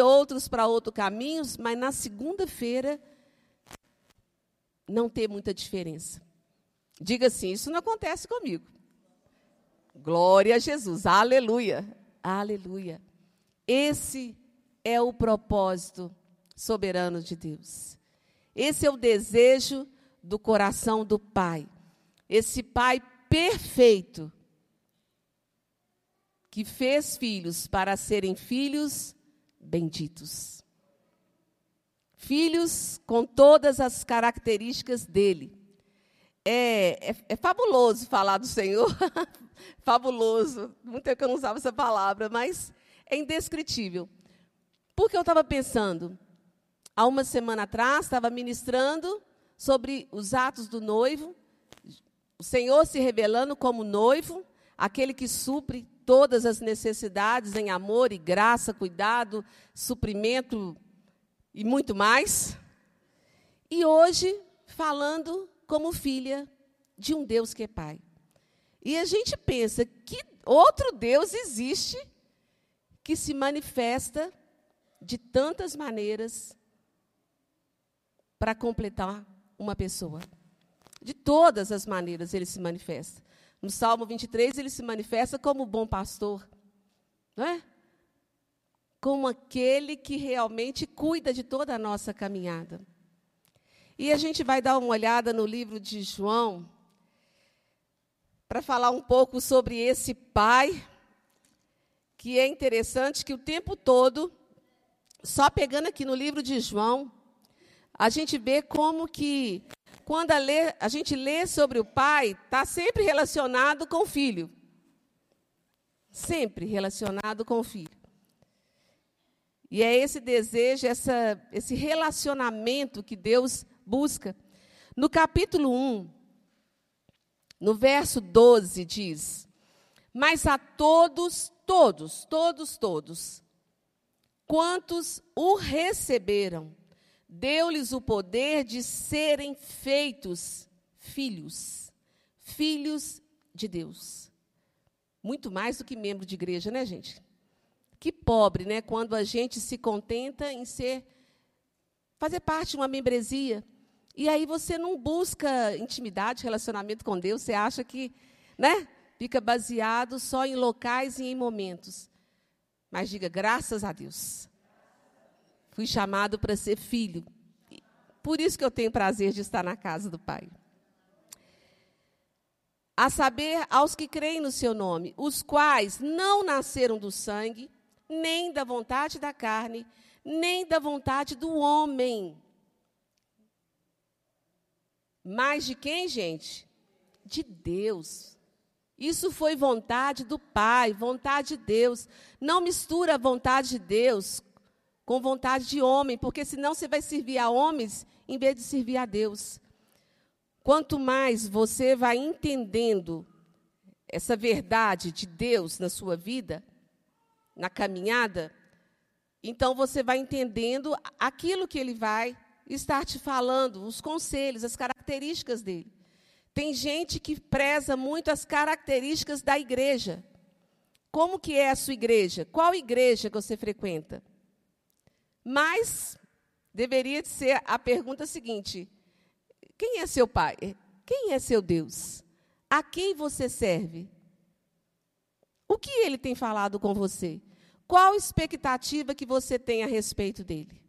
outros para outros caminhos, mas na segunda-feira não ter muita diferença. Diga assim: isso não acontece comigo. Glória a Jesus, aleluia, aleluia. Esse é o propósito soberano de Deus. Esse é o desejo do coração do Pai. Esse Pai perfeito que fez filhos para serem filhos benditos. Filhos com todas as características dele. É, é, é fabuloso falar do Senhor, fabuloso. Muito tempo que eu não usava essa palavra, mas é indescritível. Porque eu estava pensando, há uma semana atrás, estava ministrando sobre os atos do noivo, o Senhor se revelando como noivo, aquele que supre todas as necessidades em amor e graça, cuidado, suprimento e muito mais. E hoje, falando como filha de um Deus que é Pai. E a gente pensa que outro Deus existe que se manifesta de tantas maneiras para completar uma pessoa. De todas as maneiras ele se manifesta. No Salmo 23, ele se manifesta como bom pastor, não é? Como aquele que realmente cuida de toda a nossa caminhada. E a gente vai dar uma olhada no livro de João, para falar um pouco sobre esse pai, que é interessante que o tempo todo, só pegando aqui no livro de João, a gente vê como que quando a, a gente lê sobre o pai, está sempre relacionado com o filho. Sempre relacionado com o filho. E é esse desejo, essa, esse relacionamento que Deus busca. No capítulo 1, no verso 12, diz: Mas a todos, todos, todos, todos, quantos o receberam, deu-lhes o poder de serem feitos filhos, filhos de Deus. Muito mais do que membro de igreja, né, gente? Que pobre, né, quando a gente se contenta em ser fazer parte de uma membresia. E aí você não busca intimidade, relacionamento com Deus, você acha que, né, fica baseado só em locais e em momentos. Mas diga graças a Deus. Fui chamado para ser filho. Por isso que eu tenho prazer de estar na casa do Pai. A saber, aos que creem no seu nome, os quais não nasceram do sangue, nem da vontade da carne, nem da vontade do homem. Mas de quem, gente? De Deus. Isso foi vontade do Pai, vontade de Deus. Não mistura a vontade de Deus com vontade de homem, porque senão você vai servir a homens em vez de servir a Deus. Quanto mais você vai entendendo essa verdade de Deus na sua vida, na caminhada, então você vai entendendo aquilo que ele vai estar te falando, os conselhos, as características dele. Tem gente que preza muito as características da igreja. Como que é a sua igreja? Qual igreja que você frequenta? Mas deveria ser a pergunta seguinte: quem é seu pai? Quem é seu Deus? A quem você serve? O que ele tem falado com você? Qual expectativa que você tem a respeito dele?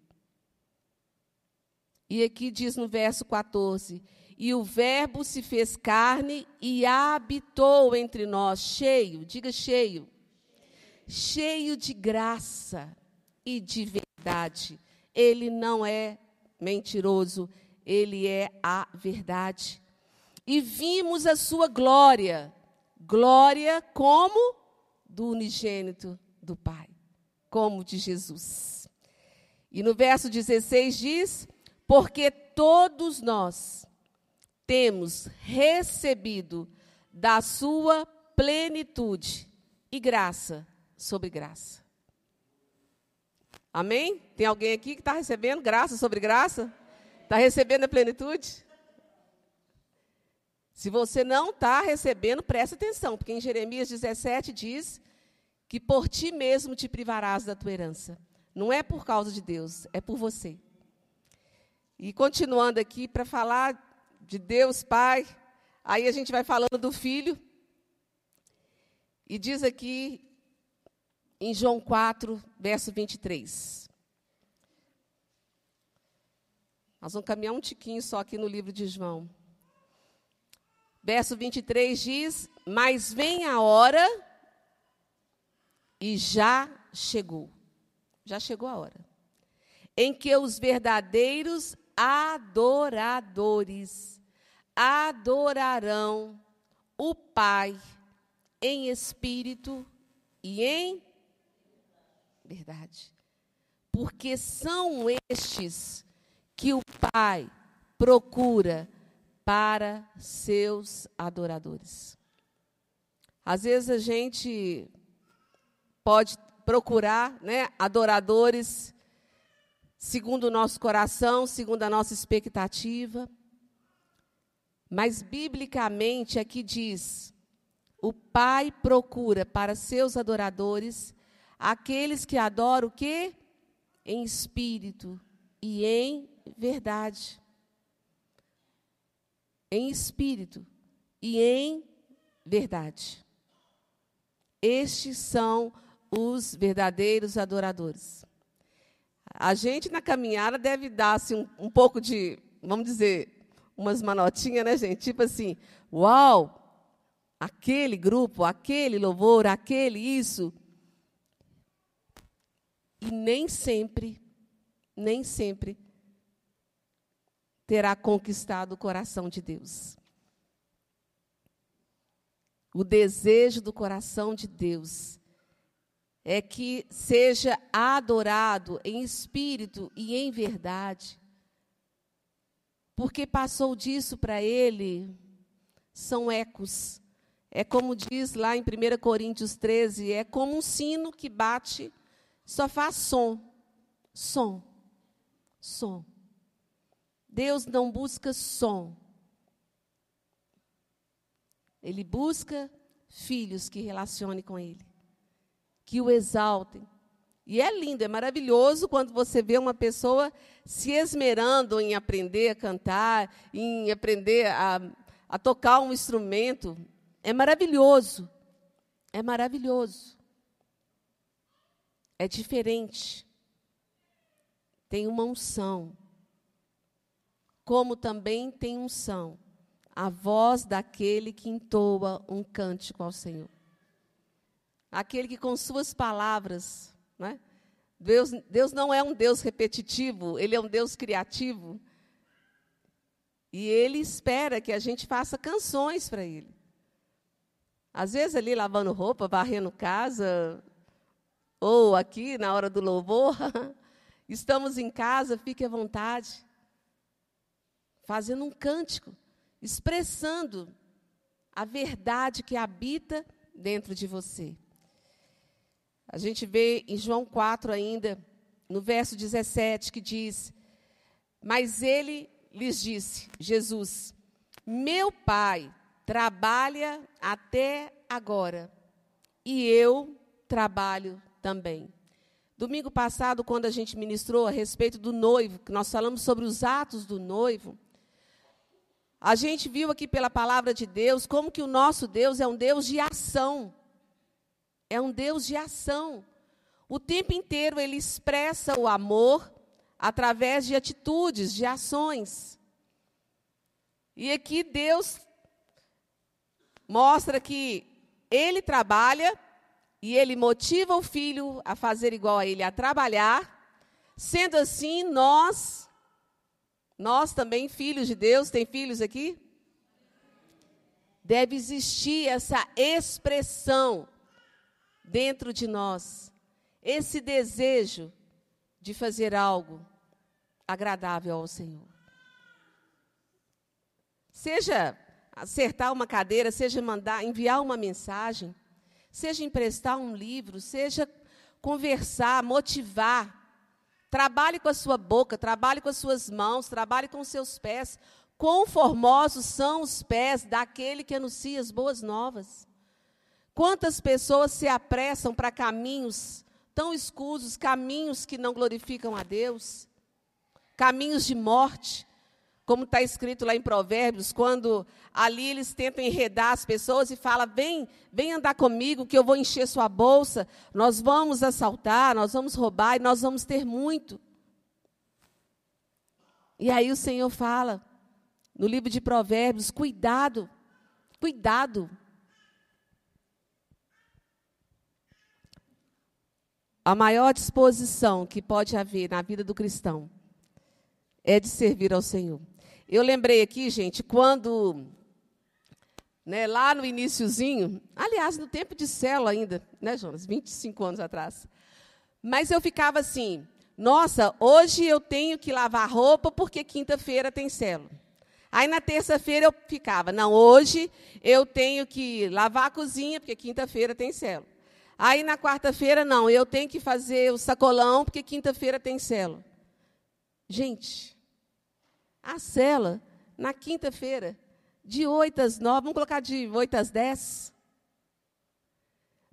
E aqui diz no verso 14: E o Verbo se fez carne e habitou entre nós, cheio, diga cheio, cheio de graça e de verdade. Ele não é mentiroso, ele é a verdade. E vimos a sua glória, glória como do unigênito do Pai, como de Jesus. E no verso 16 diz: Porque todos nós temos recebido da sua plenitude e graça sobre graça. Amém? Tem alguém aqui que está recebendo graça sobre graça? Está recebendo a plenitude? Se você não está recebendo, preste atenção, porque em Jeremias 17 diz que por ti mesmo te privarás da tua herança. Não é por causa de Deus, é por você. E continuando aqui para falar de Deus Pai, aí a gente vai falando do Filho. E diz aqui em João 4, verso 23. Nós vamos caminhar um tiquinho só aqui no livro de João. Verso 23 diz: Mas vem a hora, e já chegou. Já chegou a hora. Em que os verdadeiros adoradores adorarão o Pai em espírito e em verdade. Porque são estes que o Pai procura para seus adoradores. Às vezes a gente pode procurar né, adoradores segundo o nosso coração, segundo a nossa expectativa. Mas biblicamente aqui diz: o Pai procura para seus adoradores aqueles que adoram o quê? Em espírito e em verdade em espírito e em verdade. Estes são os verdadeiros adoradores. A gente na caminhada deve dar assim, um, um pouco de, vamos dizer, umas manotinhas, né, gente? Tipo assim, uau, aquele grupo, aquele louvor, aquele isso. E nem sempre, nem sempre terá conquistado o coração de Deus. O desejo do coração de Deus é que seja adorado em espírito e em verdade. Porque passou disso para ele, são ecos. É como diz lá em 1 Coríntios 13: é como um sino que bate, só faz som. Som. Som. Deus não busca som. Ele busca filhos que relacionem com Ele, que o exaltem. E é lindo, é maravilhoso quando você vê uma pessoa se esmerando em aprender a cantar, em aprender a, a tocar um instrumento. É maravilhoso. É maravilhoso. É diferente. Tem uma unção como também tem unção a voz daquele que entoa um cântico ao Senhor. Aquele que com suas palavras, né? Deus, Deus não é um Deus repetitivo, Ele é um Deus criativo. E Ele espera que a gente faça canções para Ele. Às vezes ali lavando roupa, varrendo casa, ou aqui na hora do louvor, estamos em casa, fique à vontade fazendo um cântico, expressando a verdade que habita dentro de você. A gente vê em João 4 ainda, no verso 17, que diz: Mas ele lhes disse, Jesus, meu pai trabalha até agora, e eu trabalho também. Domingo passado, quando a gente ministrou a respeito do noivo, que nós falamos sobre os atos do noivo, a gente viu aqui pela palavra de Deus como que o nosso Deus é um Deus de ação. É um Deus de ação. O tempo inteiro ele expressa o amor através de atitudes, de ações. E aqui Deus mostra que ele trabalha e ele motiva o filho a fazer igual a ele, a trabalhar. Sendo assim, nós nós também, filhos de Deus, tem filhos aqui? Deve existir essa expressão dentro de nós, esse desejo de fazer algo agradável ao Senhor. Seja acertar uma cadeira, seja mandar, enviar uma mensagem, seja emprestar um livro, seja conversar, motivar, Trabalhe com a sua boca, trabalhe com as suas mãos, trabalhe com os seus pés. Quão formosos são os pés daquele que anuncia as boas novas. Quantas pessoas se apressam para caminhos tão escusos, caminhos que não glorificam a Deus, caminhos de morte, como está escrito lá em Provérbios, quando ali eles tentam enredar as pessoas e fala: vem, vem andar comigo, que eu vou encher sua bolsa, nós vamos assaltar, nós vamos roubar e nós vamos ter muito. E aí o Senhor fala, no livro de Provérbios, cuidado, cuidado. A maior disposição que pode haver na vida do cristão é de servir ao Senhor. Eu lembrei aqui, gente, quando né, lá no iníciozinho, aliás, no tempo de célula ainda, né, Jonas? 25 anos atrás. Mas eu ficava assim, nossa, hoje eu tenho que lavar roupa porque quinta-feira tem célula. Aí na terça-feira eu ficava, não, hoje eu tenho que lavar a cozinha porque quinta-feira tem célula. Aí na quarta-feira, não, eu tenho que fazer o sacolão porque quinta-feira tem célula. Gente, a cela na quinta-feira, de 8 às 9, vamos colocar de 8 às 10.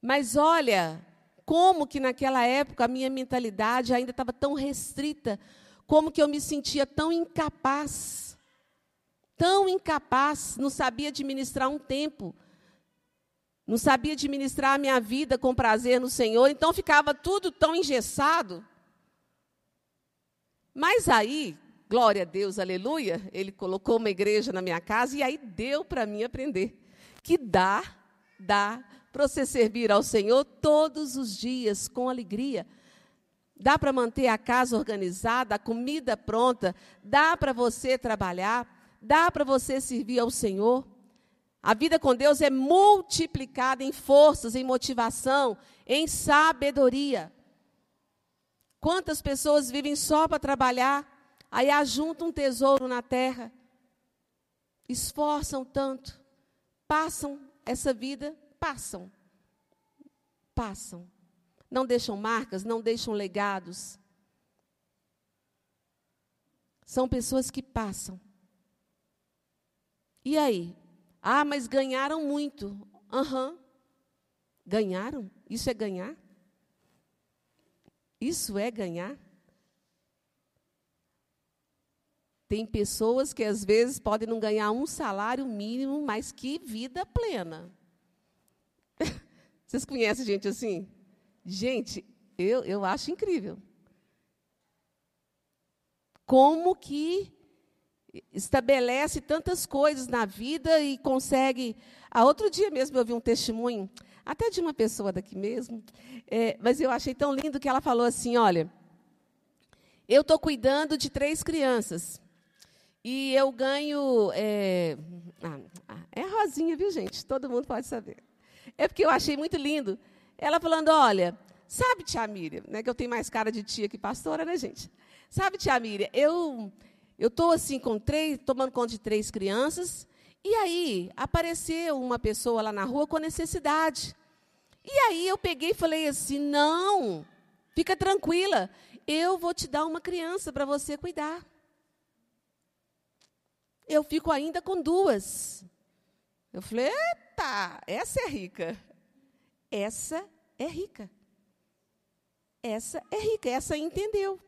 Mas olha, como que naquela época a minha mentalidade ainda estava tão restrita, como que eu me sentia tão incapaz, tão incapaz, não sabia administrar um tempo, não sabia administrar a minha vida com prazer no Senhor, então ficava tudo tão engessado. Mas aí, Glória a Deus, aleluia. Ele colocou uma igreja na minha casa e aí deu para mim aprender que dá, dá para você servir ao Senhor todos os dias com alegria. Dá para manter a casa organizada, a comida pronta, dá para você trabalhar, dá para você servir ao Senhor. A vida com Deus é multiplicada em forças, em motivação, em sabedoria. Quantas pessoas vivem só para trabalhar? Aí ajuntam um tesouro na terra, esforçam tanto, passam essa vida, passam, passam. Não deixam marcas, não deixam legados. São pessoas que passam. E aí? Ah, mas ganharam muito. Aham. Uhum. Ganharam? Isso é ganhar? Isso é ganhar? Tem pessoas que às vezes podem não ganhar um salário mínimo, mas que vida plena. Vocês conhecem gente assim? Gente, eu, eu acho incrível. Como que estabelece tantas coisas na vida e consegue. A outro dia mesmo eu vi um testemunho, até de uma pessoa daqui mesmo, é, mas eu achei tão lindo que ela falou assim: olha, eu estou cuidando de três crianças. E eu ganho. É, ah, ah, é rosinha, viu, gente? Todo mundo pode saber. É porque eu achei muito lindo. Ela falando: olha, sabe, tia Miriam, né, que eu tenho mais cara de tia que pastora, né, gente? Sabe, tia Miriam, eu eu estou assim com três, tomando conta de três crianças, e aí apareceu uma pessoa lá na rua com necessidade. E aí eu peguei e falei assim: não, fica tranquila, eu vou te dar uma criança para você cuidar eu fico ainda com duas. Eu falei, eita, essa é rica. Essa é rica. Essa é rica, essa entendeu.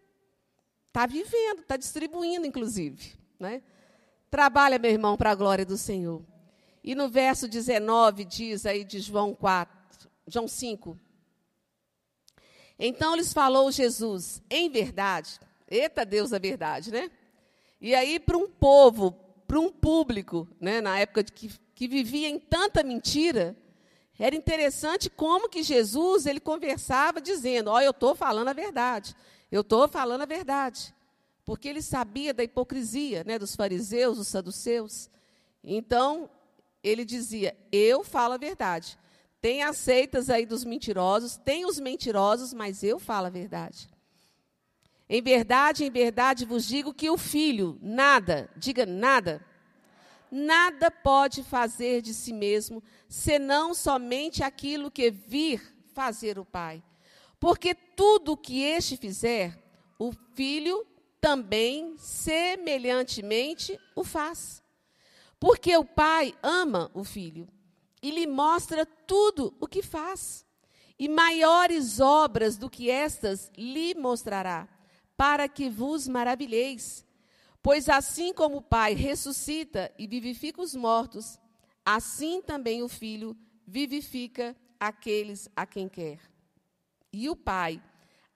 Está vivendo, está distribuindo, inclusive. Né? Trabalha, meu irmão, para a glória do Senhor. E no verso 19 diz aí de João 4, João 5. Então lhes falou Jesus, em verdade, eita Deus a verdade, né? E aí, para um povo para um público, né, na época que, que vivia em tanta mentira, era interessante como que Jesus ele conversava dizendo: "Ó, oh, eu estou falando a verdade. Eu estou falando a verdade". Porque ele sabia da hipocrisia, né, dos fariseus, dos saduceus. Então, ele dizia: "Eu falo a verdade". Tem aceitas aí dos mentirosos, tem os mentirosos, mas eu falo a verdade. Em verdade, em verdade vos digo que o filho nada, diga nada, nada pode fazer de si mesmo, senão somente aquilo que vir fazer o Pai. Porque tudo o que este fizer, o filho também semelhantemente o faz. Porque o Pai ama o filho e lhe mostra tudo o que faz. E maiores obras do que estas lhe mostrará, para que vos maravilheis. Pois assim como o Pai ressuscita e vivifica os mortos, assim também o Filho vivifica aqueles a quem quer. E o Pai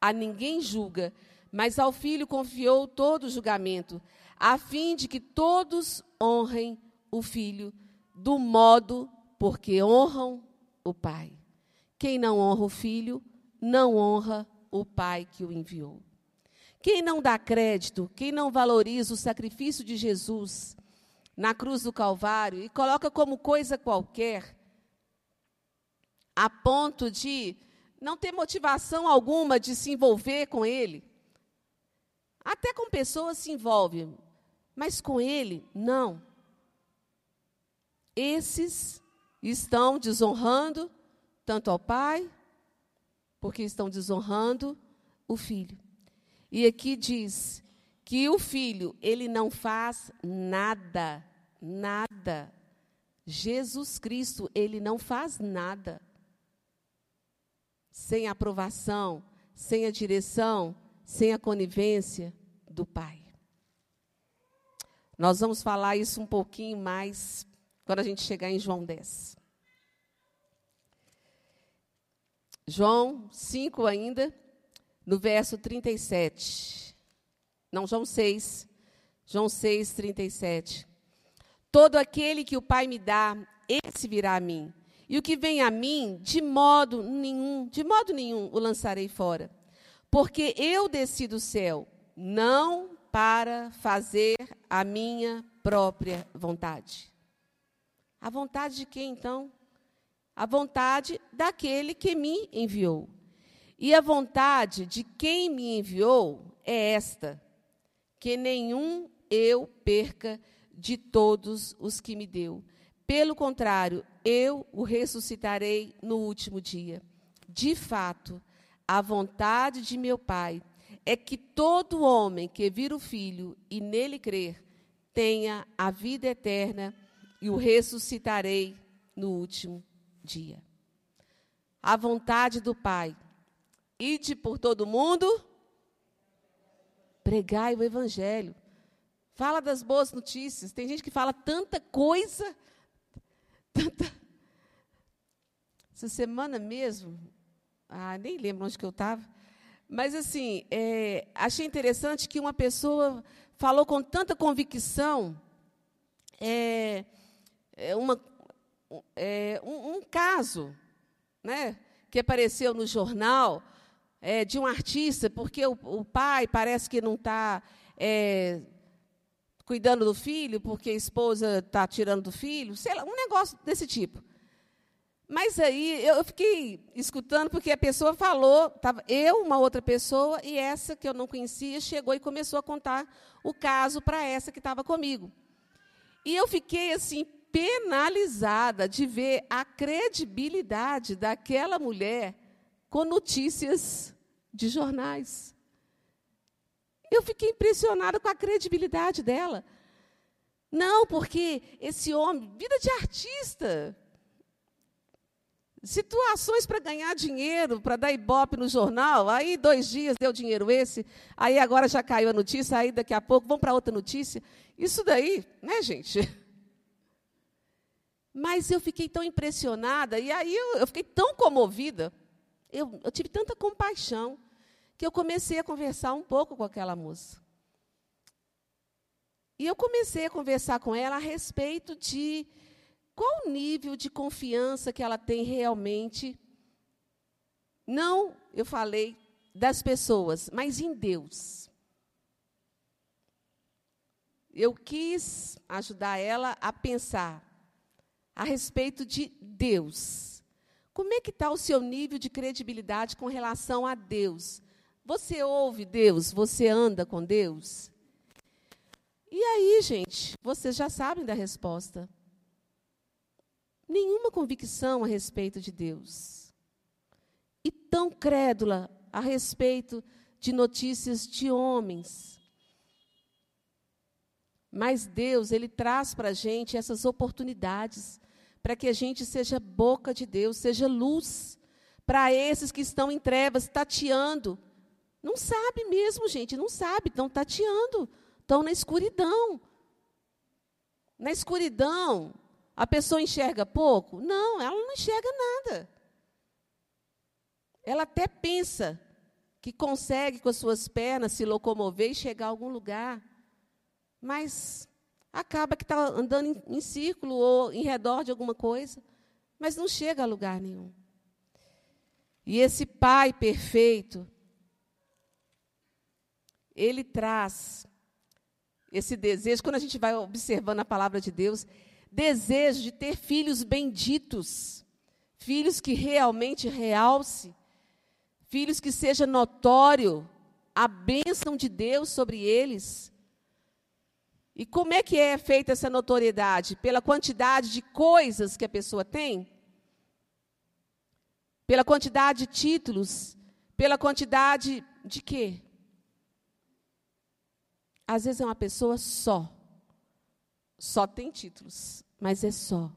a ninguém julga, mas ao Filho confiou todo o julgamento, a fim de que todos honrem o Filho do modo porque honram o Pai. Quem não honra o Filho, não honra o Pai que o enviou. Quem não dá crédito, quem não valoriza o sacrifício de Jesus na cruz do Calvário e coloca como coisa qualquer, a ponto de não ter motivação alguma de se envolver com ele. Até com pessoas se envolve, mas com ele, não. Esses estão desonrando tanto ao pai, porque estão desonrando o filho. E aqui diz que o filho, ele não faz nada, nada. Jesus Cristo, ele não faz nada sem a aprovação, sem a direção, sem a conivência do Pai. Nós vamos falar isso um pouquinho mais quando a gente chegar em João 10. João 5 ainda, no verso 37. Não, João 6. João 6, 37. Todo aquele que o Pai me dá, esse virá a mim. E o que vem a mim, de modo nenhum, de modo nenhum o lançarei fora. Porque eu desci do céu, não para fazer a minha própria vontade. A vontade de quem então? A vontade daquele que me enviou. E a vontade de quem me enviou é esta: que nenhum eu perca de todos os que me deu, pelo contrário, eu o ressuscitarei no último dia. De fato, a vontade de meu Pai é que todo homem que vir o Filho e nele crer tenha a vida eterna e o ressuscitarei no último dia. A vontade do Pai. Ide por todo mundo, pregai o Evangelho. Fala das boas notícias. Tem gente que fala tanta coisa tanta. Essa semana mesmo, ah, nem lembro onde que eu estava, mas assim, é, achei interessante que uma pessoa falou com tanta convicção é, é uma, é, um, um, caso né, que apareceu no jornal é, de um artista, porque o, o pai parece que não está é, cuidando do filho porque a esposa está tirando do filho, sei lá, um negócio desse tipo. Mas aí eu fiquei escutando porque a pessoa falou, eu, uma outra pessoa, e essa que eu não conhecia chegou e começou a contar o caso para essa que estava comigo. E eu fiquei assim penalizada de ver a credibilidade daquela mulher com notícias de jornais. Eu fiquei impressionada com a credibilidade dela. Não, porque esse homem, vida de artista, situações para ganhar dinheiro, para dar ibope no jornal, aí dois dias deu dinheiro esse, aí agora já caiu a notícia, aí daqui a pouco vamos para outra notícia. Isso daí, né, gente? Mas eu fiquei tão impressionada, e aí eu, eu fiquei tão comovida, eu, eu tive tanta compaixão que eu comecei a conversar um pouco com aquela moça. E eu comecei a conversar com ela a respeito de qual o nível de confiança que ela tem realmente. Não, eu falei das pessoas, mas em Deus. Eu quis ajudar ela a pensar a respeito de Deus. Como é que está o seu nível de credibilidade com relação a Deus? Você ouve Deus? Você anda com Deus? E aí, gente, vocês já sabem da resposta. Nenhuma convicção a respeito de Deus. E tão crédula a respeito de notícias de homens. Mas Deus, Ele traz para a gente essas oportunidades, para que a gente seja boca de Deus, seja luz para esses que estão em trevas, tateando. Não sabe mesmo, gente, não sabe, estão tateando, estão na escuridão. Na escuridão, a pessoa enxerga pouco? Não, ela não enxerga nada. Ela até pensa que consegue com as suas pernas se locomover e chegar a algum lugar, mas acaba que está andando em, em círculo ou em redor de alguma coisa, mas não chega a lugar nenhum. E esse Pai perfeito, ele traz esse desejo, quando a gente vai observando a palavra de Deus, desejo de ter filhos benditos, filhos que realmente realce, filhos que seja notório a bênção de Deus sobre eles. E como é que é feita essa notoriedade? Pela quantidade de coisas que a pessoa tem? Pela quantidade de títulos? Pela quantidade de quê? Às vezes é uma pessoa só. Só tem títulos, mas é só.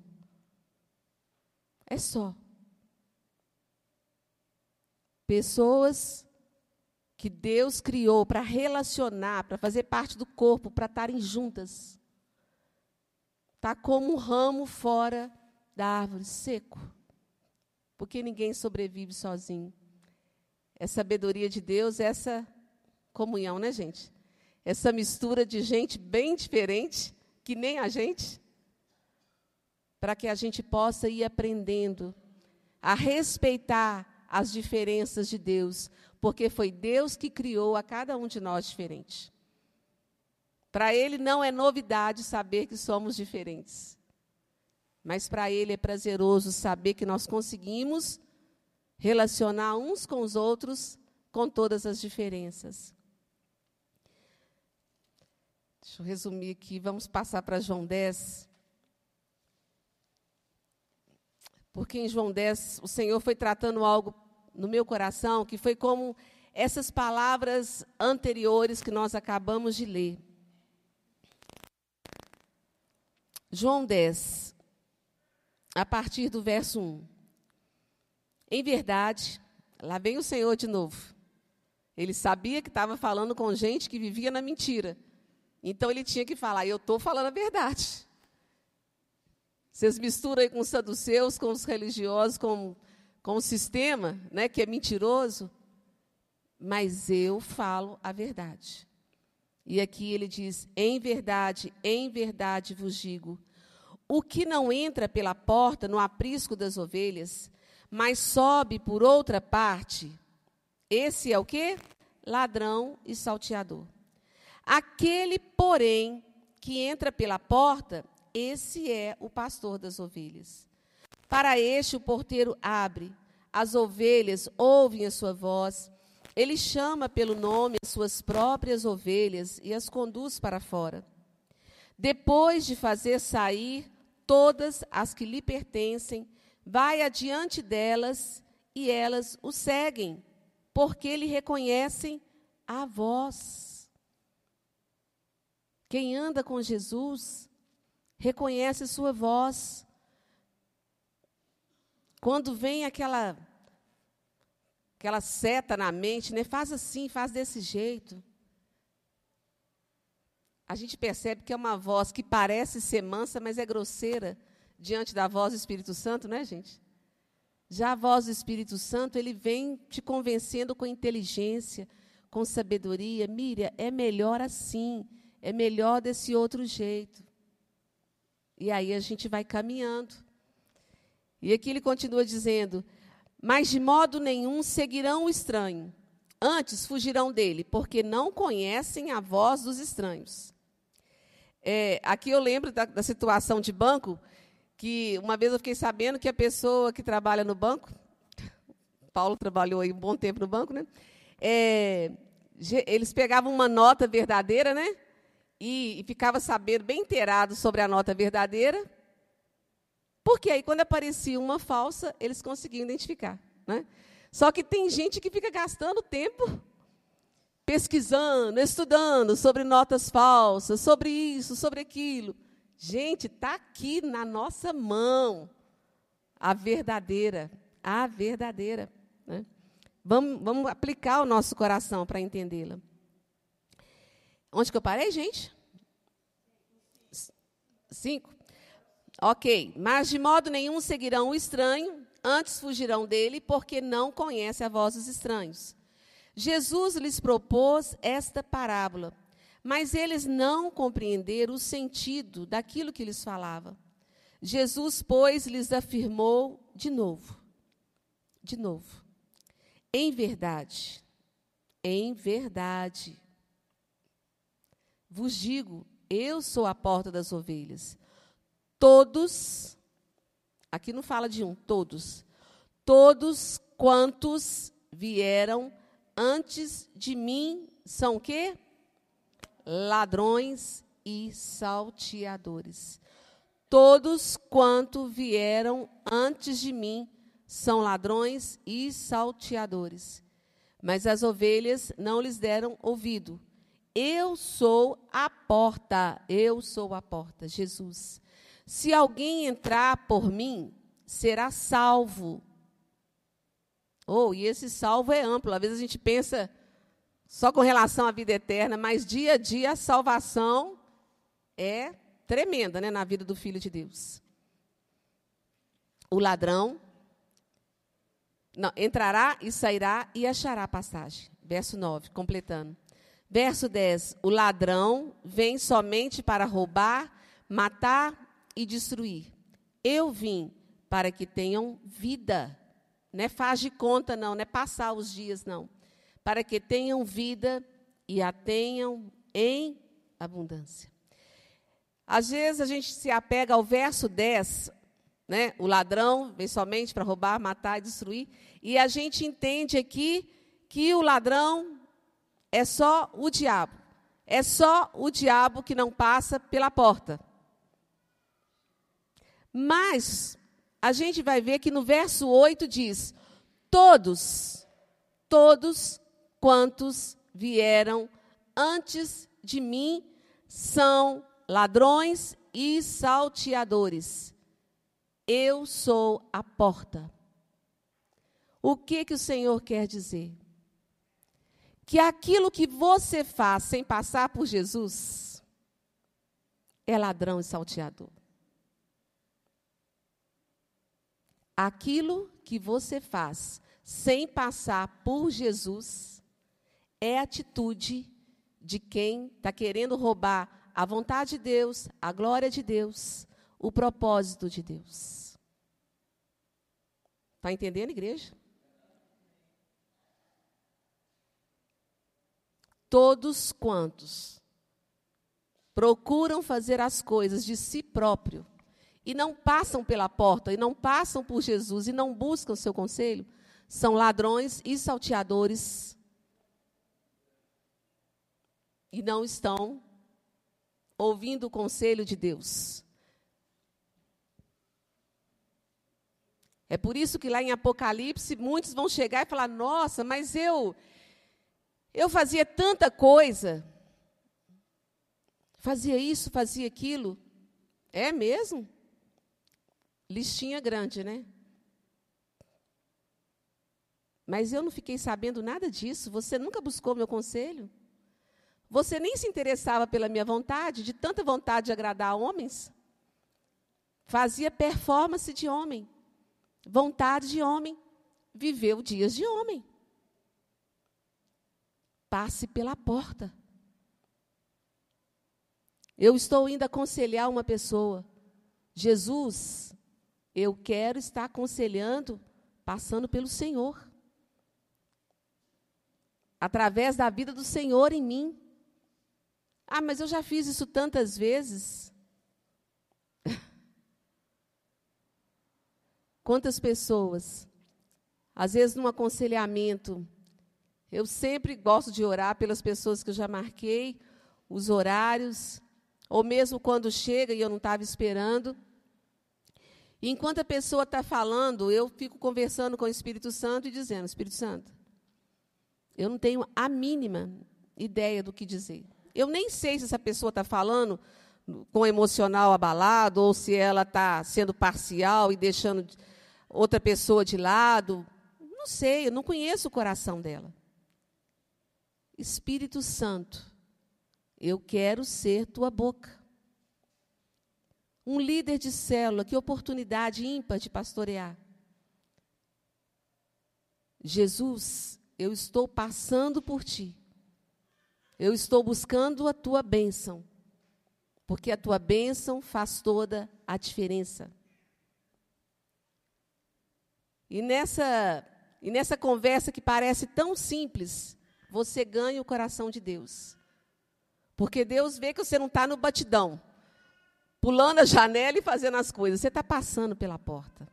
É só. Pessoas que Deus criou para relacionar, para fazer parte do corpo, para estarem juntas. Está como um ramo fora da árvore, seco. Porque ninguém sobrevive sozinho. É sabedoria de Deus, essa comunhão, né, gente? essa mistura de gente bem diferente, que nem a gente, para que a gente possa ir aprendendo a respeitar as diferenças de Deus, porque foi Deus que criou a cada um de nós diferente. Para Ele não é novidade saber que somos diferentes, mas para Ele é prazeroso saber que nós conseguimos relacionar uns com os outros com todas as diferenças. Deixa eu resumir aqui, vamos passar para João 10. Porque em João 10 o Senhor foi tratando algo no meu coração que foi como essas palavras anteriores que nós acabamos de ler. João 10, a partir do verso 1. Em verdade, lá vem o Senhor de novo. Ele sabia que estava falando com gente que vivia na mentira. Então ele tinha que falar, eu estou falando a verdade. Vocês misturam aí com os saduceus, com os religiosos, com, com o sistema, né, que é mentiroso. Mas eu falo a verdade. E aqui ele diz: em verdade, em verdade vos digo: o que não entra pela porta no aprisco das ovelhas, mas sobe por outra parte, esse é o que? Ladrão e salteador. Aquele, porém, que entra pela porta, esse é o pastor das ovelhas. Para este o porteiro abre, as ovelhas ouvem a sua voz, ele chama pelo nome as suas próprias ovelhas e as conduz para fora. Depois de fazer sair todas as que lhe pertencem, vai adiante delas e elas o seguem, porque lhe reconhecem a voz. Quem anda com Jesus reconhece sua voz. Quando vem aquela aquela seta na mente, né? Faz assim, faz desse jeito. A gente percebe que é uma voz que parece ser mansa, mas é grosseira diante da voz do Espírito Santo, né, gente? Já a voz do Espírito Santo, ele vem te convencendo com inteligência, com sabedoria. Miriam, é melhor assim é melhor desse outro jeito. E aí a gente vai caminhando. E aqui ele continua dizendo: Mas de modo nenhum seguirão o estranho, antes fugirão dele, porque não conhecem a voz dos estranhos. É, aqui eu lembro da, da situação de banco, que uma vez eu fiquei sabendo que a pessoa que trabalha no banco, Paulo trabalhou aí um bom tempo no banco, né? É, eles pegavam uma nota verdadeira, né? e, e ficava sabendo, bem inteirado sobre a nota verdadeira, porque aí, quando aparecia uma falsa, eles conseguiam identificar. Né? Só que tem gente que fica gastando tempo pesquisando, estudando sobre notas falsas, sobre isso, sobre aquilo. Gente, está aqui na nossa mão a verdadeira, a verdadeira. Né? Vamos, vamos aplicar o nosso coração para entendê-la. Onde que eu parei, gente? Cinco. Ok. Mas de modo nenhum seguirão o estranho, antes fugirão dele, porque não conhecem a voz dos estranhos. Jesus lhes propôs esta parábola, mas eles não compreenderam o sentido daquilo que lhes falava. Jesus, pois, lhes afirmou de novo, de novo, em verdade, em verdade, vos digo, eu sou a porta das ovelhas. Todos, aqui não fala de um, todos, todos quantos vieram antes de mim são quê? Ladrões e salteadores. Todos quanto vieram antes de mim são ladrões e salteadores. Mas as ovelhas não lhes deram ouvido. Eu sou a porta, eu sou a porta, Jesus. Se alguém entrar por mim, será salvo. Oh, e esse salvo é amplo. Às vezes a gente pensa só com relação à vida eterna, mas dia a dia a salvação é tremenda né, na vida do Filho de Deus. O ladrão não, entrará e sairá e achará passagem. Verso 9, completando. Verso 10: O ladrão vem somente para roubar, matar e destruir. Eu vim para que tenham vida não é faz de conta, não, não é passar os dias, não. Para que tenham vida e a tenham em abundância. Às vezes a gente se apega ao verso 10, né? O ladrão vem somente para roubar, matar e destruir, e a gente entende aqui que o ladrão é só o diabo. É só o diabo que não passa pela porta. Mas a gente vai ver que no verso 8 diz: Todos, todos quantos vieram antes de mim são ladrões e salteadores. Eu sou a porta. O que que o Senhor quer dizer? Que aquilo que você faz sem passar por Jesus é ladrão e salteador. Aquilo que você faz sem passar por Jesus é atitude de quem está querendo roubar a vontade de Deus, a glória de Deus, o propósito de Deus. Está entendendo, igreja? Todos quantos procuram fazer as coisas de si próprio e não passam pela porta, e não passam por Jesus, e não buscam o seu conselho, são ladrões e salteadores. E não estão ouvindo o conselho de Deus. É por isso que lá em Apocalipse muitos vão chegar e falar: "Nossa, mas eu eu fazia tanta coisa. Fazia isso, fazia aquilo. É mesmo? Listinha grande, né? Mas eu não fiquei sabendo nada disso. Você nunca buscou meu conselho? Você nem se interessava pela minha vontade, de tanta vontade de agradar homens? Fazia performance de homem, vontade de homem, viveu dias de homem. Passe pela porta. Eu estou indo aconselhar uma pessoa. Jesus eu quero estar aconselhando, passando pelo Senhor. Através da vida do Senhor em mim. Ah, mas eu já fiz isso tantas vezes. Quantas pessoas, às vezes num aconselhamento, eu sempre gosto de orar pelas pessoas que eu já marquei, os horários, ou mesmo quando chega e eu não estava esperando. E enquanto a pessoa está falando, eu fico conversando com o Espírito Santo e dizendo: Espírito Santo, eu não tenho a mínima ideia do que dizer. Eu nem sei se essa pessoa está falando com o emocional abalado ou se ela está sendo parcial e deixando outra pessoa de lado. Não sei, eu não conheço o coração dela. Espírito Santo, eu quero ser tua boca. Um líder de célula, que oportunidade ímpar de pastorear. Jesus, eu estou passando por ti. Eu estou buscando a tua bênção, porque a tua bênção faz toda a diferença. E nessa, e nessa conversa que parece tão simples, você ganha o coração de Deus. Porque Deus vê que você não está no batidão, pulando a janela e fazendo as coisas. Você está passando pela porta.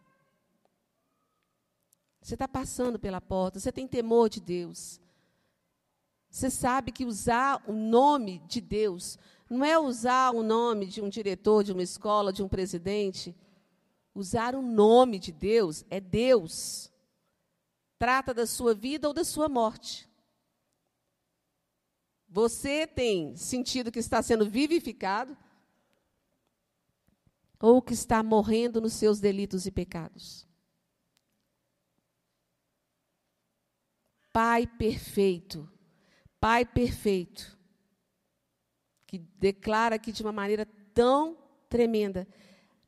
Você está passando pela porta, você tem temor de Deus. Você sabe que usar o nome de Deus não é usar o nome de um diretor de uma escola, de um presidente. Usar o nome de Deus é Deus. Trata da sua vida ou da sua morte. Você tem sentido que está sendo vivificado ou que está morrendo nos seus delitos e pecados? Pai perfeito, Pai perfeito, que declara aqui de uma maneira tão tremenda.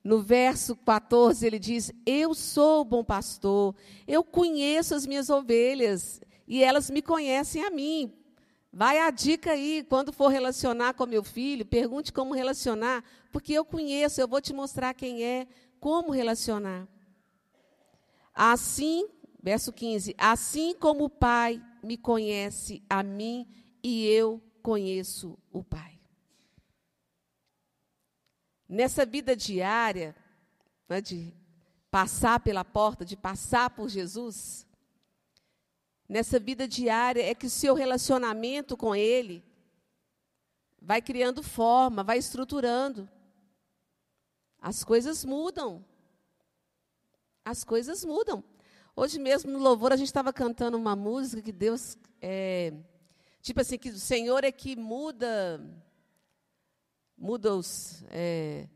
No verso 14, ele diz: Eu sou o bom pastor, eu conheço as minhas ovelhas e elas me conhecem a mim. Vai a dica aí, quando for relacionar com meu filho, pergunte como relacionar, porque eu conheço, eu vou te mostrar quem é, como relacionar. Assim, verso 15: Assim como o Pai me conhece a mim e eu conheço o Pai. Nessa vida diária, né, de passar pela porta, de passar por Jesus, nessa vida diária é que o seu relacionamento com Ele vai criando forma, vai estruturando. As coisas mudam. As coisas mudam. Hoje mesmo no louvor a gente estava cantando uma música que Deus é, tipo assim que o Senhor é que muda muda os é,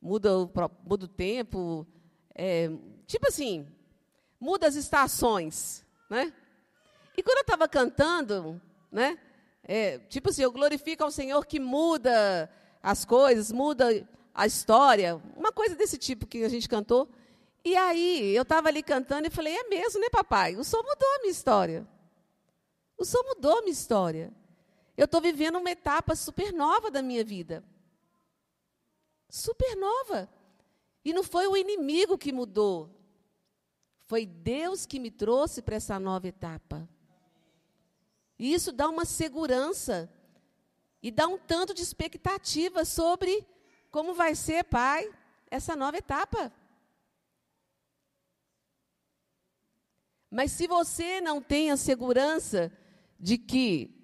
muda o muda o tempo é, tipo assim muda as estações, né? E quando eu estava cantando, né? É, tipo assim, eu glorifico ao Senhor que muda as coisas, muda a história, uma coisa desse tipo que a gente cantou. E aí, eu estava ali cantando e falei: é mesmo, né, papai? O Senhor mudou a minha história. O Senhor mudou a minha história. Eu estou vivendo uma etapa super nova da minha vida. Super nova. E não foi o inimigo que mudou. Foi Deus que me trouxe para essa nova etapa. E isso dá uma segurança e dá um tanto de expectativa sobre como vai ser, pai, essa nova etapa. Mas se você não tem a segurança de que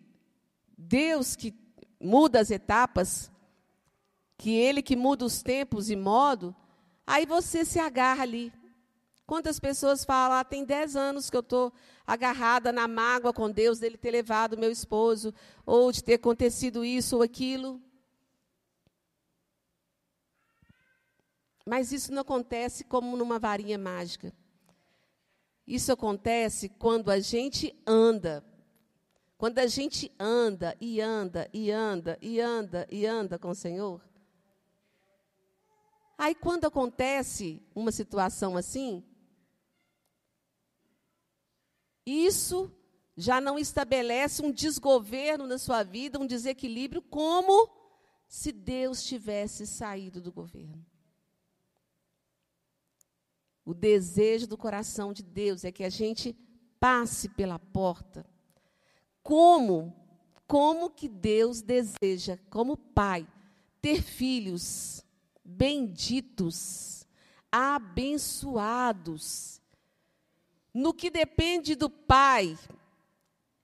Deus que muda as etapas, que Ele que muda os tempos e modo, aí você se agarra ali. Quantas pessoas falam, ah, tem 10 anos que eu estou agarrada na mágoa com Deus dele ter levado meu esposo, ou de ter acontecido isso ou aquilo. Mas isso não acontece como numa varinha mágica. Isso acontece quando a gente anda. Quando a gente anda e anda e anda e anda e anda com o Senhor. Aí, quando acontece uma situação assim, isso já não estabelece um desgoverno na sua vida, um desequilíbrio, como se Deus tivesse saído do governo. O desejo do coração de Deus é que a gente passe pela porta. Como? Como que Deus deseja, como pai, ter filhos benditos, abençoados. No que depende do pai,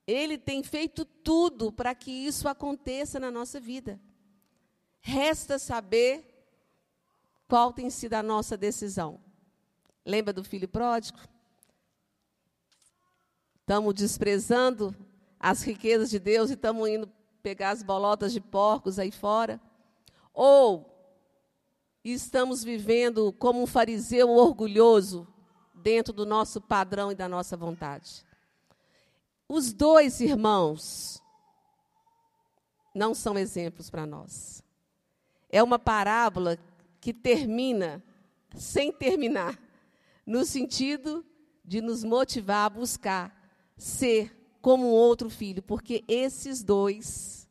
ele tem feito tudo para que isso aconteça na nossa vida. Resta saber qual tem sido a nossa decisão. Lembra do filho pródigo? Estamos desprezando as riquezas de Deus e estamos indo pegar as bolotas de porcos aí fora? Ou estamos vivendo como um fariseu orgulhoso, dentro do nosso padrão e da nossa vontade. Os dois irmãos não são exemplos para nós. É uma parábola que termina sem terminar, no sentido de nos motivar a buscar ser como um outro filho, porque esses dois.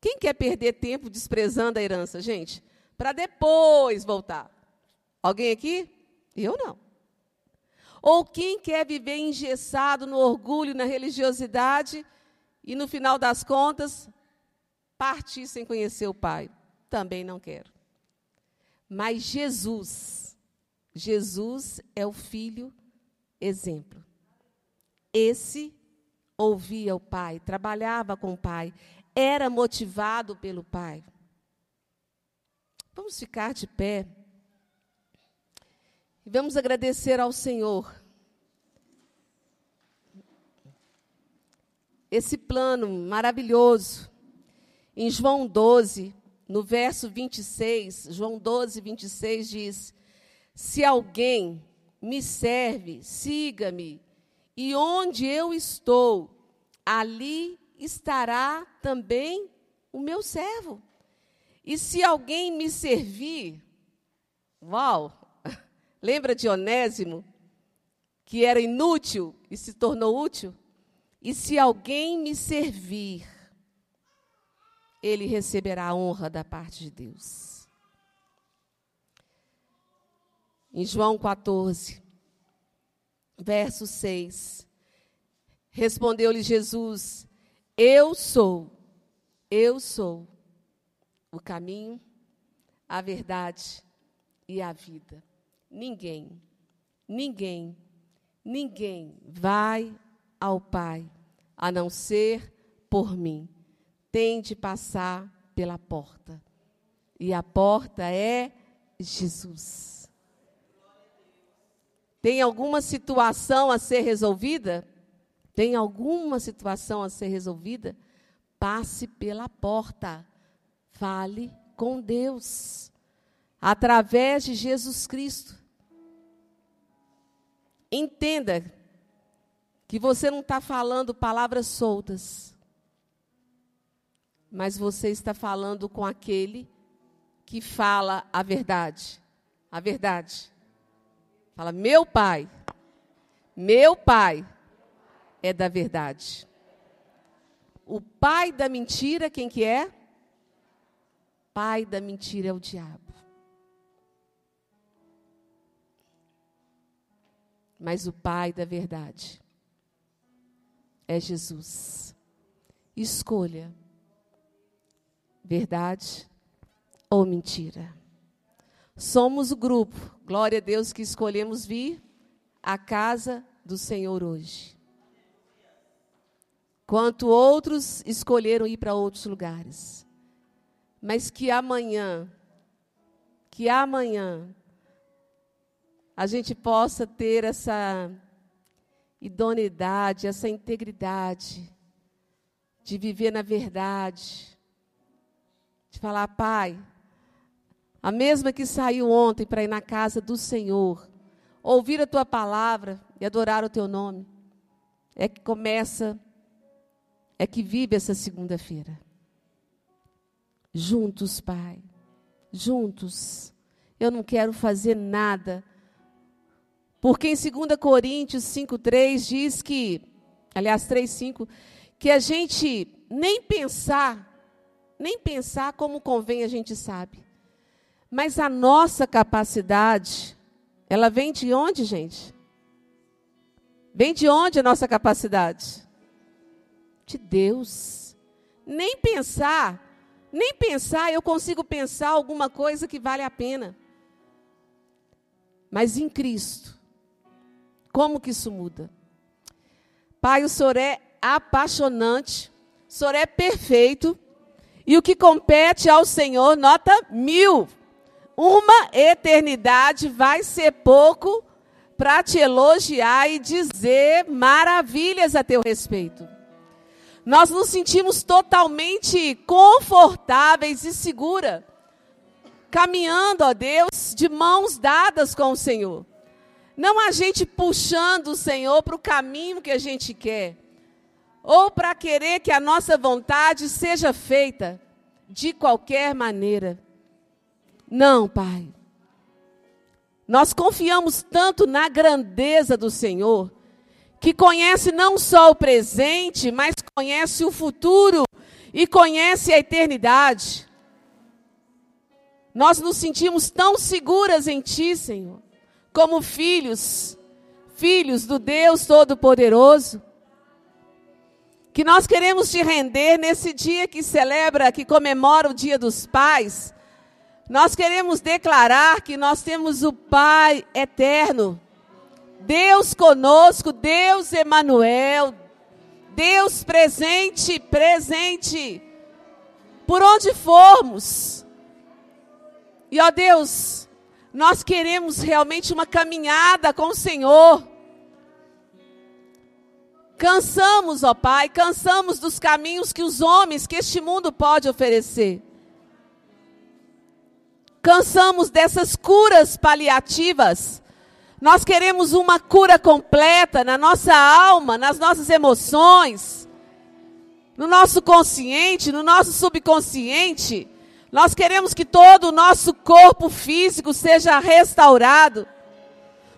Quem quer perder tempo desprezando a herança, gente? Para depois voltar. Alguém aqui? Eu não. Ou quem quer viver engessado no orgulho, na religiosidade e no final das contas partir sem conhecer o Pai? Também não quero. Mas Jesus, Jesus é o filho exemplo. Esse ouvia o Pai, trabalhava com o Pai, era motivado pelo Pai. Vamos ficar de pé e vamos agradecer ao Senhor. Esse plano maravilhoso. Em João 12, no verso 26, João 12, 26 diz: Se alguém me serve, siga-me, e onde eu estou, ali estará também o meu servo. E se alguém me servir, uau! Lembra de Onésimo, que era inútil e se tornou útil? E se alguém me servir, ele receberá a honra da parte de Deus. Em João 14, verso 6, respondeu-lhe Jesus: Eu sou, eu sou o caminho, a verdade e a vida. Ninguém, ninguém, ninguém vai ao Pai a não ser por mim tem de passar pela porta. E a porta é Jesus. Tem alguma situação a ser resolvida? Tem alguma situação a ser resolvida? Passe pela porta. Fale com Deus. Através de Jesus Cristo. Entenda que você não está falando palavras soltas mas você está falando com aquele que fala a verdade. A verdade. Fala, meu pai, meu pai é da verdade. O pai da mentira, quem que é? Pai da mentira é o diabo. Mas o pai da verdade é Jesus. Escolha verdade ou mentira. Somos o grupo, glória a Deus, que escolhemos vir à casa do Senhor hoje. Quanto outros escolheram ir para outros lugares. Mas que amanhã, que amanhã, a gente possa ter essa idoneidade, essa integridade de viver na verdade, de falar, Pai, a mesma que saiu ontem para ir na casa do Senhor, ouvir a tua palavra e adorar o teu nome, é que começa, é que vive essa segunda-feira. Juntos, Pai, juntos. Eu não quero fazer nada. Porque em 2 Coríntios 5,3 diz que, aliás, 3,5, que a gente nem pensar nem pensar como convém a gente sabe. Mas a nossa capacidade, ela vem de onde, gente? Vem de onde a nossa capacidade? De Deus. Nem pensar, nem pensar, eu consigo pensar alguma coisa que vale a pena. Mas em Cristo, como que isso muda? Pai, o Senhor é apaixonante, o Senhor é perfeito, e o que compete ao Senhor, nota mil. Uma eternidade vai ser pouco para te elogiar e dizer maravilhas a teu respeito. Nós nos sentimos totalmente confortáveis e segura, caminhando, ó Deus, de mãos dadas com o Senhor. Não a gente puxando o Senhor para o caminho que a gente quer, ou para querer que a nossa vontade seja feita de qualquer maneira. Não, Pai. Nós confiamos tanto na grandeza do Senhor, que conhece não só o presente, mas conhece o futuro e conhece a eternidade. Nós nos sentimos tão seguras em Ti, Senhor, como filhos, filhos do Deus Todo-Poderoso, que nós queremos te render nesse dia que celebra, que comemora o Dia dos Pais. Nós queremos declarar que nós temos o Pai eterno, Deus conosco, Deus Emanuel, Deus presente, presente, por onde formos. E ó Deus, nós queremos realmente uma caminhada com o Senhor. Cansamos, ó Pai, cansamos dos caminhos que os homens, que este mundo pode oferecer. Cansamos dessas curas paliativas. Nós queremos uma cura completa na nossa alma, nas nossas emoções, no nosso consciente, no nosso subconsciente. Nós queremos que todo o nosso corpo físico seja restaurado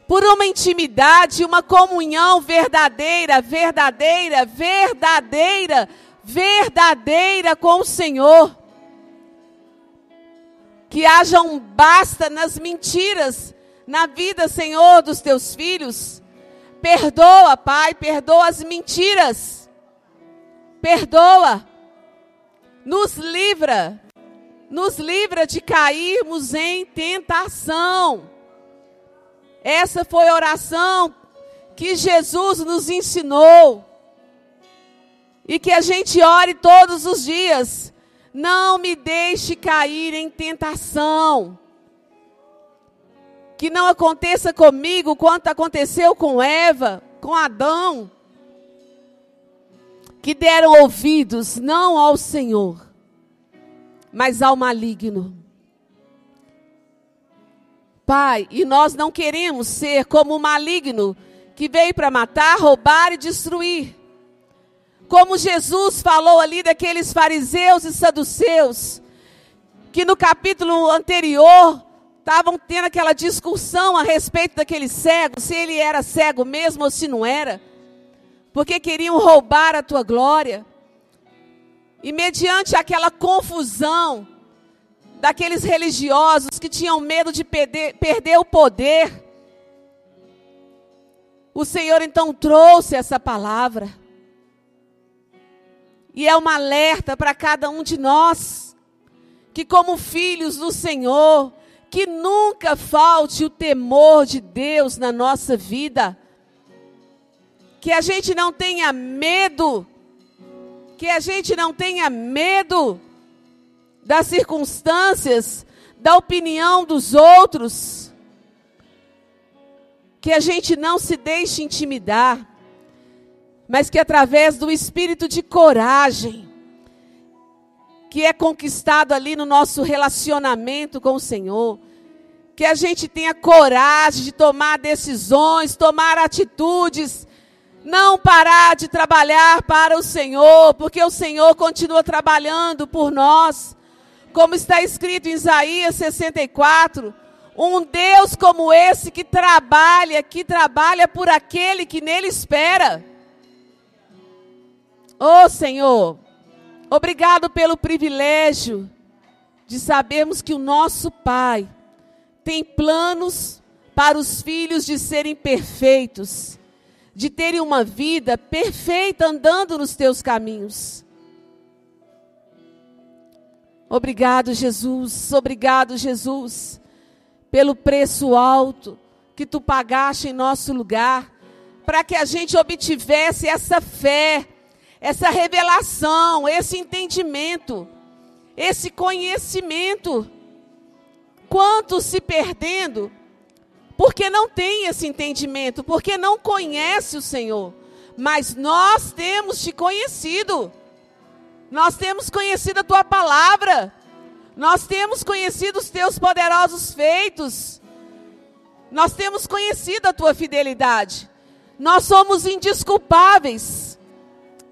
por uma intimidade, uma comunhão verdadeira, verdadeira, verdadeira, verdadeira com o Senhor. Que haja um basta nas mentiras na vida, Senhor, dos teus filhos. Perdoa, Pai, perdoa as mentiras. Perdoa. Nos livra nos livra de cairmos em tentação. Essa foi a oração que Jesus nos ensinou. E que a gente ore todos os dias. Não me deixe cair em tentação. Que não aconteça comigo quanto aconteceu com Eva, com Adão, que deram ouvidos não ao Senhor, mas ao maligno. Pai, e nós não queremos ser como o maligno que veio para matar, roubar e destruir. Como Jesus falou ali daqueles fariseus e saduceus, que no capítulo anterior estavam tendo aquela discussão a respeito daquele cego, se ele era cego mesmo ou se não era, porque queriam roubar a tua glória. E mediante aquela confusão daqueles religiosos que tinham medo de perder, perder o poder, o Senhor então trouxe essa palavra. E é uma alerta para cada um de nós, que como filhos do Senhor, que nunca falte o temor de Deus na nossa vida. Que a gente não tenha medo que a gente não tenha medo das circunstâncias, da opinião dos outros, que a gente não se deixe intimidar, mas que através do espírito de coragem, que é conquistado ali no nosso relacionamento com o Senhor, que a gente tenha coragem de tomar decisões, tomar atitudes não parar de trabalhar para o Senhor, porque o Senhor continua trabalhando por nós. Como está escrito em Isaías 64, um Deus como esse que trabalha, que trabalha por aquele que nele espera. Oh Senhor, obrigado pelo privilégio de sabermos que o nosso Pai tem planos para os filhos de serem perfeitos de terem uma vida perfeita andando nos teus caminhos. Obrigado, Jesus. Obrigado, Jesus, pelo preço alto que tu pagaste em nosso lugar, para que a gente obtivesse essa fé, essa revelação, esse entendimento, esse conhecimento. Quantos se perdendo porque não tem esse entendimento, porque não conhece o Senhor. Mas nós temos te conhecido. Nós temos conhecido a tua palavra. Nós temos conhecido os teus poderosos feitos. Nós temos conhecido a tua fidelidade. Nós somos indisculpáveis.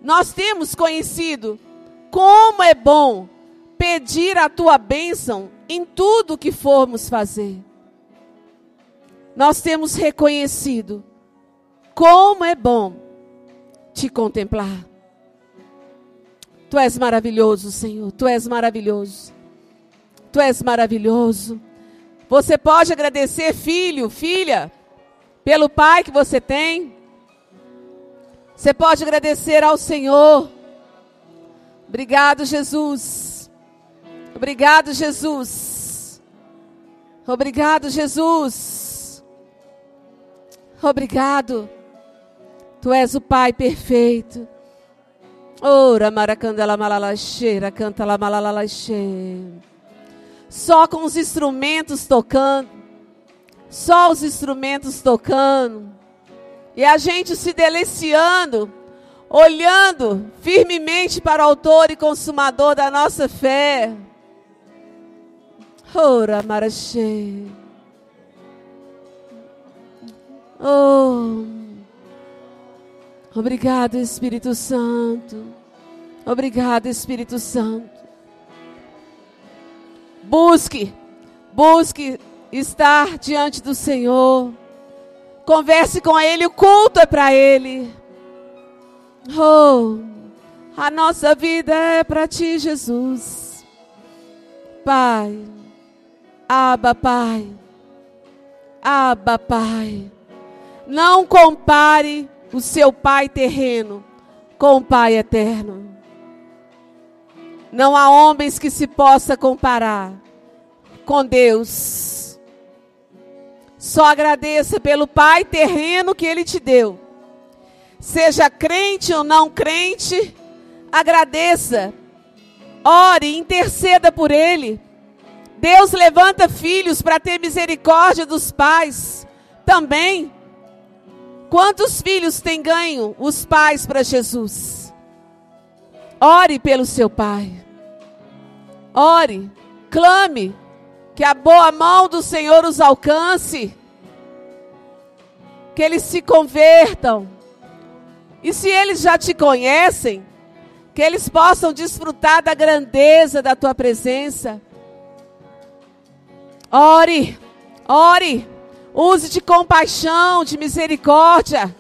Nós temos conhecido como é bom pedir a tua bênção em tudo que formos fazer. Nós temos reconhecido como é bom te contemplar. Tu és maravilhoso, Senhor. Tu és maravilhoso. Tu és maravilhoso. Você pode agradecer, filho, filha, pelo pai que você tem. Você pode agradecer ao Senhor. Obrigado, Jesus. Obrigado, Jesus. Obrigado, Jesus. Obrigado. Tu és o Pai perfeito. Ora, maracandela malalaxeira, canta la malalalaxeira. Só com os instrumentos tocando. Só os instrumentos tocando. E a gente se deliciando, olhando firmemente para o autor e consumador da nossa fé. Ora, maraxê. Oh. Obrigado, Espírito Santo. Obrigado, Espírito Santo. Busque, busque estar diante do Senhor. Converse com Ele, o culto é para Ele. Oh, a nossa vida é para Ti, Jesus. Pai, Aba, Pai. Aba, Pai. Não compare o seu pai terreno com o pai eterno. Não há homens que se possa comparar com Deus. Só agradeça pelo pai terreno que ele te deu. Seja crente ou não crente, agradeça. Ore, interceda por ele. Deus levanta filhos para ter misericórdia dos pais também. Quantos filhos têm ganho os pais para Jesus? Ore pelo seu pai. Ore, clame que a boa mão do Senhor os alcance. Que eles se convertam. E se eles já te conhecem, que eles possam desfrutar da grandeza da tua presença. Ore, ore. Use de compaixão, de misericórdia.